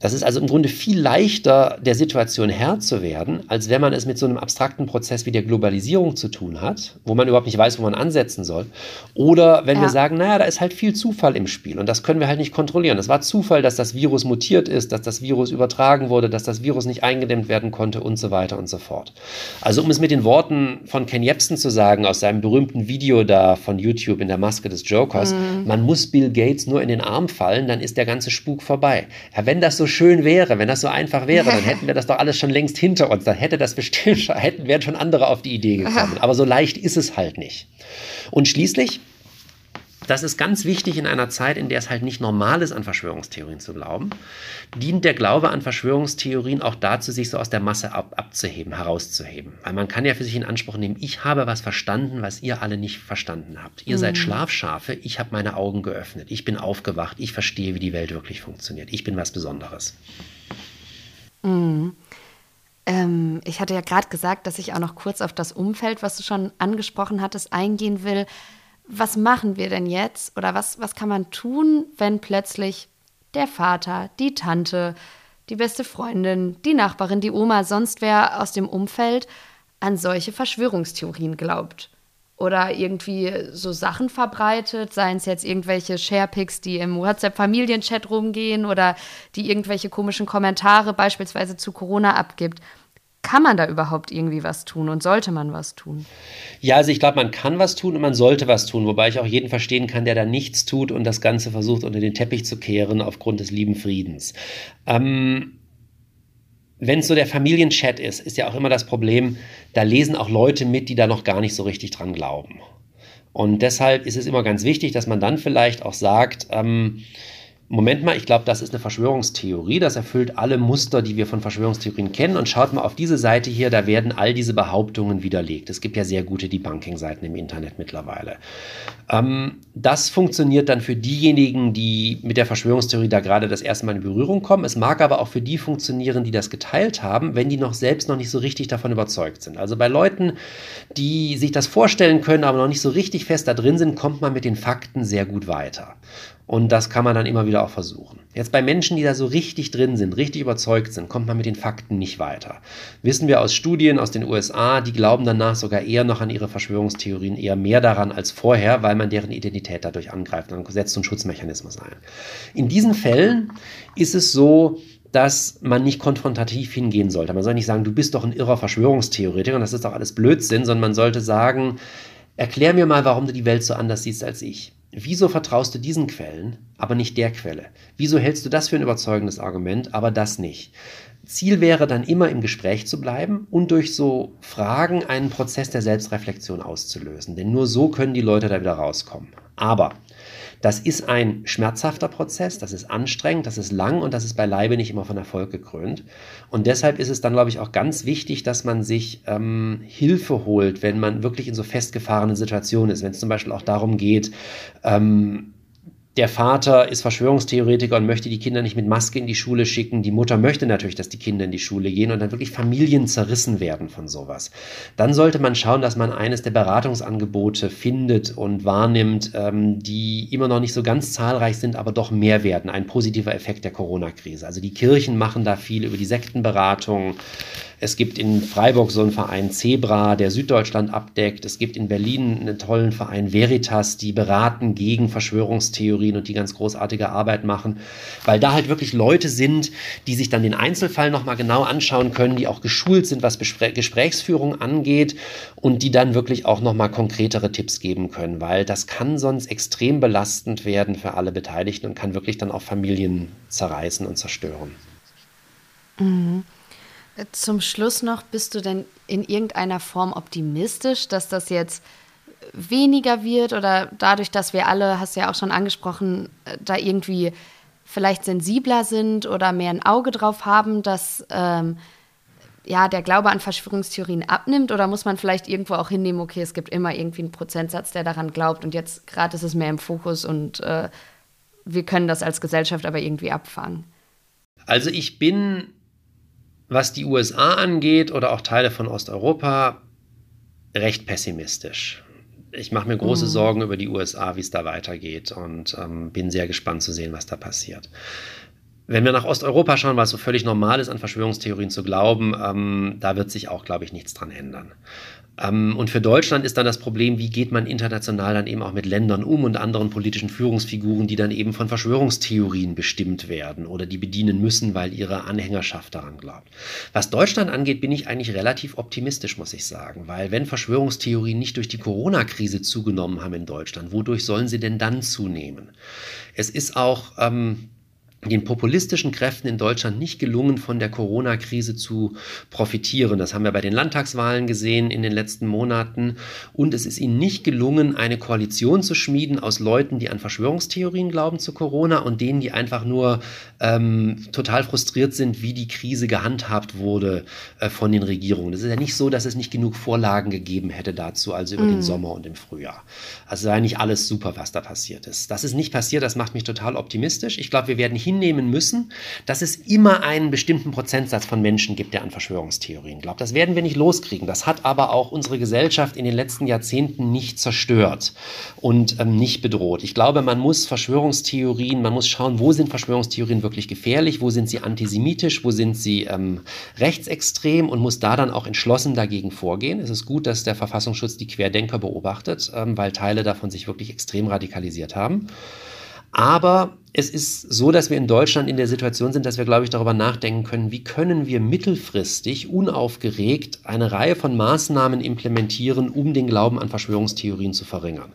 Das ist also im Grunde viel leichter, der Situation Herr zu werden, als wenn man es mit so einem abstrakten Prozess wie der Globalisierung zu tun hat, wo man überhaupt nicht weiß, wo man ansetzen soll. Oder wenn ja. wir sagen, naja, da ist halt viel Zufall im Spiel und das können wir halt nicht kontrollieren. Es war Zufall, dass das Virus mutiert ist, dass das Virus übertragen wurde, dass das Virus nicht eingedämmt werden konnte und so weiter und so fort. Also um es mit den Worten von Ken Jebsen zu sagen, aus seinem berühmten Video da von YouTube in der Maske des Jokers, mhm. man muss Bill Gates nur in den Arm fallen, dann ist der ganze Spuk vorbei. Ja, wenn das so schön wäre, wenn das so einfach wäre, dann hätten wir das doch alles schon längst hinter uns. Dann hätte das bestimmt, schon, hätten, wären schon andere auf die Idee gekommen. Aber so leicht ist es halt nicht. Und schließlich, das ist ganz wichtig in einer Zeit, in der es halt nicht normal ist, an Verschwörungstheorien zu glauben, dient der Glaube an Verschwörungstheorien auch dazu, sich so aus der Masse ab, abzuheben, herauszuheben. Weil man kann ja für sich in Anspruch nehmen, ich habe was verstanden, was ihr alle nicht verstanden habt. Ihr mhm. seid Schlafschafe, ich habe meine Augen geöffnet, ich bin aufgewacht, ich verstehe, wie die Welt wirklich funktioniert. Ich bin was Besonderes. Mhm. Ähm, ich hatte ja gerade gesagt, dass ich auch noch kurz auf das Umfeld, was du schon angesprochen hattest, eingehen will was machen wir denn jetzt oder was, was kann man tun, wenn plötzlich der Vater, die Tante, die beste Freundin, die Nachbarin, die Oma, sonst wer aus dem Umfeld an solche Verschwörungstheorien glaubt? Oder irgendwie so Sachen verbreitet, seien es jetzt irgendwelche Sharepics, die im WhatsApp-Familienchat rumgehen oder die irgendwelche komischen Kommentare beispielsweise zu Corona abgibt kann man da überhaupt irgendwie was tun und sollte man was tun? Ja, also ich glaube, man kann was tun und man sollte was tun, wobei ich auch jeden verstehen kann, der da nichts tut und das Ganze versucht unter den Teppich zu kehren aufgrund des lieben Friedens. Ähm, wenn es so der Familienchat ist, ist ja auch immer das Problem, da lesen auch Leute mit, die da noch gar nicht so richtig dran glauben. Und deshalb ist es immer ganz wichtig, dass man dann vielleicht auch sagt, ähm, Moment mal, ich glaube, das ist eine Verschwörungstheorie. Das erfüllt alle Muster, die wir von Verschwörungstheorien kennen. Und schaut mal auf diese Seite hier, da werden all diese Behauptungen widerlegt. Es gibt ja sehr gute Debunking-Seiten im Internet mittlerweile. Ähm, das funktioniert dann für diejenigen, die mit der Verschwörungstheorie da gerade das erste Mal in Berührung kommen. Es mag aber auch für die funktionieren, die das geteilt haben, wenn die noch selbst noch nicht so richtig davon überzeugt sind. Also bei Leuten, die sich das vorstellen können, aber noch nicht so richtig fest da drin sind, kommt man mit den Fakten sehr gut weiter. Und das kann man dann immer wieder auch versuchen. Jetzt bei Menschen, die da so richtig drin sind, richtig überzeugt sind, kommt man mit den Fakten nicht weiter. Wissen wir aus Studien aus den USA, die glauben danach sogar eher noch an ihre Verschwörungstheorien, eher mehr daran als vorher, weil man deren Identität dadurch angreift. Dann setzt so ein Schutzmechanismus ein. In diesen Fällen ist es so, dass man nicht konfrontativ hingehen sollte. Man soll nicht sagen, du bist doch ein irrer Verschwörungstheoretiker und das ist doch alles Blödsinn, sondern man sollte sagen, erklär mir mal, warum du die Welt so anders siehst als ich. Wieso vertraust du diesen Quellen, aber nicht der Quelle? Wieso hältst du das für ein überzeugendes Argument, aber das nicht? Ziel wäre dann immer im Gespräch zu bleiben und durch so Fragen einen Prozess der Selbstreflexion auszulösen. Denn nur so können die Leute da wieder rauskommen. Aber das ist ein schmerzhafter Prozess, das ist anstrengend, das ist lang und das ist beileibe nicht immer von Erfolg gekrönt. Und deshalb ist es dann, glaube ich, auch ganz wichtig, dass man sich ähm, Hilfe holt, wenn man wirklich in so festgefahrenen Situationen ist. Wenn es zum Beispiel auch darum geht, ähm, der Vater ist Verschwörungstheoretiker und möchte die Kinder nicht mit Maske in die Schule schicken. Die Mutter möchte natürlich, dass die Kinder in die Schule gehen und dann wirklich Familien zerrissen werden von sowas. Dann sollte man schauen, dass man eines der Beratungsangebote findet und wahrnimmt, ähm, die immer noch nicht so ganz zahlreich sind, aber doch mehr werden. Ein positiver Effekt der Corona-Krise. Also die Kirchen machen da viel über die Sektenberatung. Es gibt in Freiburg so einen Verein Zebra, der Süddeutschland abdeckt. Es gibt in Berlin einen tollen Verein Veritas, die beraten gegen Verschwörungstheorien und die ganz großartige Arbeit machen, weil da halt wirklich Leute sind, die sich dann den Einzelfall nochmal genau anschauen können, die auch geschult sind, was Bespr Gesprächsführung angeht und die dann wirklich auch nochmal konkretere Tipps geben können, weil das kann sonst extrem belastend werden für alle Beteiligten und kann wirklich dann auch Familien zerreißen und zerstören. Mhm. Zum Schluss noch, bist du denn in irgendeiner Form optimistisch, dass das jetzt weniger wird oder dadurch, dass wir alle, hast du ja auch schon angesprochen, äh, da irgendwie vielleicht sensibler sind oder mehr ein Auge drauf haben, dass ähm, ja, der Glaube an Verschwörungstheorien abnimmt oder muss man vielleicht irgendwo auch hinnehmen, okay, es gibt immer irgendwie einen Prozentsatz, der daran glaubt und jetzt gerade ist es mehr im Fokus und äh, wir können das als Gesellschaft aber irgendwie abfangen? Also ich bin was die USA angeht oder auch Teile von Osteuropa, recht pessimistisch. Ich mache mir große mhm. Sorgen über die USA, wie es da weitergeht und ähm, bin sehr gespannt zu sehen, was da passiert. Wenn wir nach Osteuropa schauen, was so völlig normal ist, an Verschwörungstheorien zu glauben, ähm, da wird sich auch, glaube ich, nichts dran ändern. Ähm, und für Deutschland ist dann das Problem, wie geht man international dann eben auch mit Ländern um und anderen politischen Führungsfiguren, die dann eben von Verschwörungstheorien bestimmt werden oder die bedienen müssen, weil ihre Anhängerschaft daran glaubt. Was Deutschland angeht, bin ich eigentlich relativ optimistisch, muss ich sagen, weil wenn Verschwörungstheorien nicht durch die Corona-Krise zugenommen haben in Deutschland, wodurch sollen sie denn dann zunehmen? Es ist auch ähm, den populistischen Kräften in Deutschland nicht gelungen, von der Corona-Krise zu profitieren. Das haben wir bei den Landtagswahlen gesehen in den letzten Monaten. Und es ist ihnen nicht gelungen, eine Koalition zu schmieden aus Leuten, die an Verschwörungstheorien glauben zu Corona und denen, die einfach nur ähm, total frustriert sind, wie die Krise gehandhabt wurde äh, von den Regierungen. Es ist ja nicht so, dass es nicht genug Vorlagen gegeben hätte dazu, also über mm. den mhm. Sommer und im Frühjahr. Also sei nicht alles super, was da passiert ist. Das ist nicht passiert, das macht mich total optimistisch. Ich glaube, wir werden hinnehmen müssen, dass es immer einen bestimmten Prozentsatz von Menschen gibt, der an Verschwörungstheorien glaubt. Das werden wir nicht loskriegen. Das hat aber auch unsere Gesellschaft in den letzten Jahrzehnten nicht zerstört und ähm, nicht bedroht. Ich glaube, man muss Verschwörungstheorien, man muss schauen, wo sind Verschwörungstheorien wirklich gefährlich, wo sind sie antisemitisch, wo sind sie ähm, rechtsextrem und muss da dann auch entschlossen dagegen vorgehen. Es ist gut, dass der Verfassungsschutz die Querdenker beobachtet, ähm, weil Teile davon sich wirklich extrem radikalisiert haben. Aber es ist so, dass wir in Deutschland in der Situation sind, dass wir, glaube ich, darüber nachdenken können, wie können wir mittelfristig unaufgeregt eine Reihe von Maßnahmen implementieren, um den Glauben an Verschwörungstheorien zu verringern.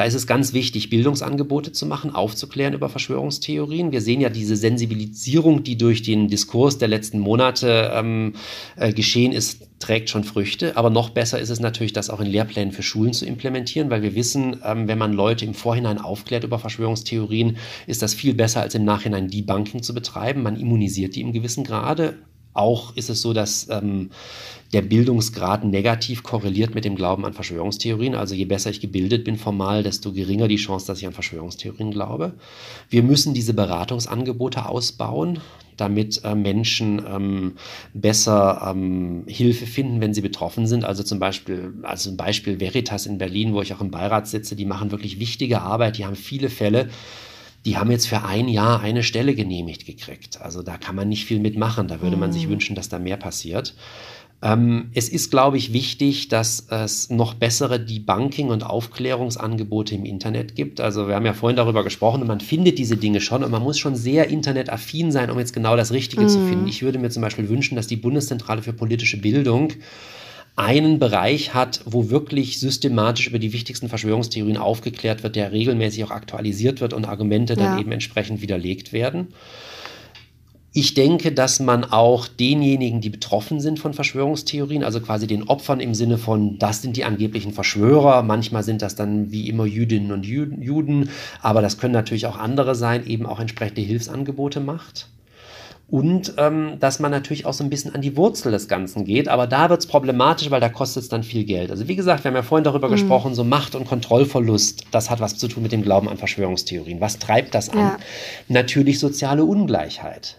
Da ist es ganz wichtig, Bildungsangebote zu machen, aufzuklären über Verschwörungstheorien. Wir sehen ja diese Sensibilisierung, die durch den Diskurs der letzten Monate ähm, äh, geschehen ist, trägt schon Früchte. Aber noch besser ist es natürlich, das auch in Lehrplänen für Schulen zu implementieren, weil wir wissen, ähm, wenn man Leute im Vorhinein aufklärt über Verschwörungstheorien, ist das viel besser, als im Nachhinein Debunking zu betreiben. Man immunisiert die im gewissen Grade. Auch ist es so, dass ähm, der Bildungsgrad negativ korreliert mit dem Glauben an Verschwörungstheorien. Also je besser ich gebildet bin formal, desto geringer die Chance, dass ich an Verschwörungstheorien glaube. Wir müssen diese Beratungsangebote ausbauen, damit äh, Menschen ähm, besser ähm, Hilfe finden, wenn sie betroffen sind. Also zum Beispiel, also ein Beispiel Veritas in Berlin, wo ich auch im Beirat sitze, die machen wirklich wichtige Arbeit, die haben viele Fälle die haben jetzt für ein Jahr eine Stelle genehmigt gekriegt. Also da kann man nicht viel mitmachen. Da würde man sich mhm. wünschen, dass da mehr passiert. Ähm, es ist, glaube ich, wichtig, dass es noch bessere Debunking- und Aufklärungsangebote im Internet gibt. Also wir haben ja vorhin darüber gesprochen und man findet diese Dinge schon und man muss schon sehr internetaffin sein, um jetzt genau das Richtige mm. zu finden. Mhm. Ich würde mir zum Beispiel wünschen, dass die Bundeszentrale für politische Bildung einen Bereich hat, wo wirklich systematisch über die wichtigsten Verschwörungstheorien aufgeklärt wird, der regelmäßig auch aktualisiert wird und Argumente ja. dann eben entsprechend widerlegt werden. Ich denke, dass man auch denjenigen, die betroffen sind von Verschwörungstheorien, also quasi den Opfern im Sinne von, das sind die angeblichen Verschwörer, manchmal sind das dann wie immer Jüdinnen und Juden, aber das können natürlich auch andere sein, eben auch entsprechende Hilfsangebote macht. Und ähm, dass man natürlich auch so ein bisschen an die Wurzel des Ganzen geht. Aber da wird es problematisch, weil da kostet es dann viel Geld. Also wie gesagt, wir haben ja vorhin darüber mhm. gesprochen, so Macht- und Kontrollverlust, das hat was zu tun mit dem Glauben an Verschwörungstheorien. Was treibt das an? Ja. Natürlich soziale Ungleichheit.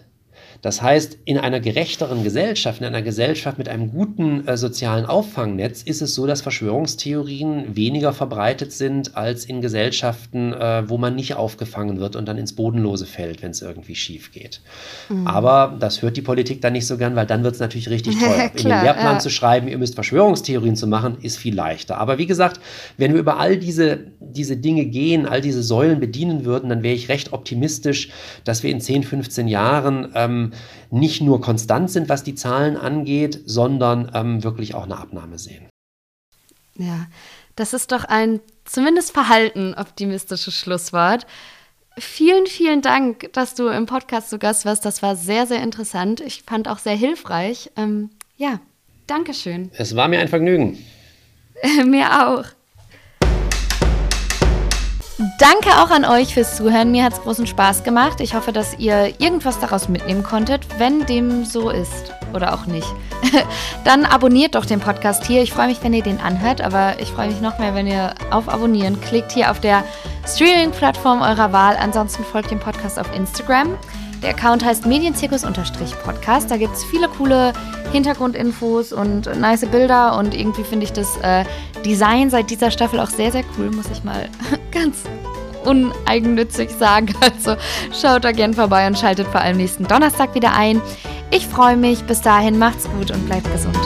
Das heißt, in einer gerechteren Gesellschaft, in einer Gesellschaft mit einem guten äh, sozialen Auffangnetz, ist es so, dass Verschwörungstheorien weniger verbreitet sind als in Gesellschaften, äh, wo man nicht aufgefangen wird und dann ins Bodenlose fällt, wenn es irgendwie schief geht. Mhm. Aber das hört die Politik dann nicht so gern, weil dann wird es natürlich richtig teuer. In den Lehrplan ja. zu schreiben, ihr müsst Verschwörungstheorien zu machen, ist viel leichter. Aber wie gesagt, wenn wir über all diese, diese Dinge gehen, all diese Säulen bedienen würden, dann wäre ich recht optimistisch, dass wir in 10, 15 Jahren ähm, nicht nur konstant sind, was die Zahlen angeht, sondern ähm, wirklich auch eine Abnahme sehen. Ja, das ist doch ein zumindest verhalten optimistisches Schlusswort. Vielen, vielen Dank, dass du im Podcast zu Gast warst. Das war sehr, sehr interessant. Ich fand auch sehr hilfreich. Ähm, ja, Dankeschön. Es war mir ein Vergnügen. mir auch. Danke auch an euch fürs Zuhören. Mir hat es großen Spaß gemacht. Ich hoffe, dass ihr irgendwas daraus mitnehmen konntet. Wenn dem so ist oder auch nicht, dann abonniert doch den Podcast hier. Ich freue mich, wenn ihr den anhört, aber ich freue mich noch mehr, wenn ihr auf Abonnieren klickt hier auf der Streaming-Plattform eurer Wahl. Ansonsten folgt dem Podcast auf Instagram. Der Account heißt Medienzirkus-Podcast. Da gibt es viele coole Hintergrundinfos und nice Bilder und irgendwie finde ich das äh, Design seit dieser Staffel auch sehr, sehr cool, muss ich mal ganz uneigennützig sagen. Also schaut da gern vorbei und schaltet vor allem nächsten Donnerstag wieder ein. Ich freue mich. Bis dahin macht's gut und bleibt gesund.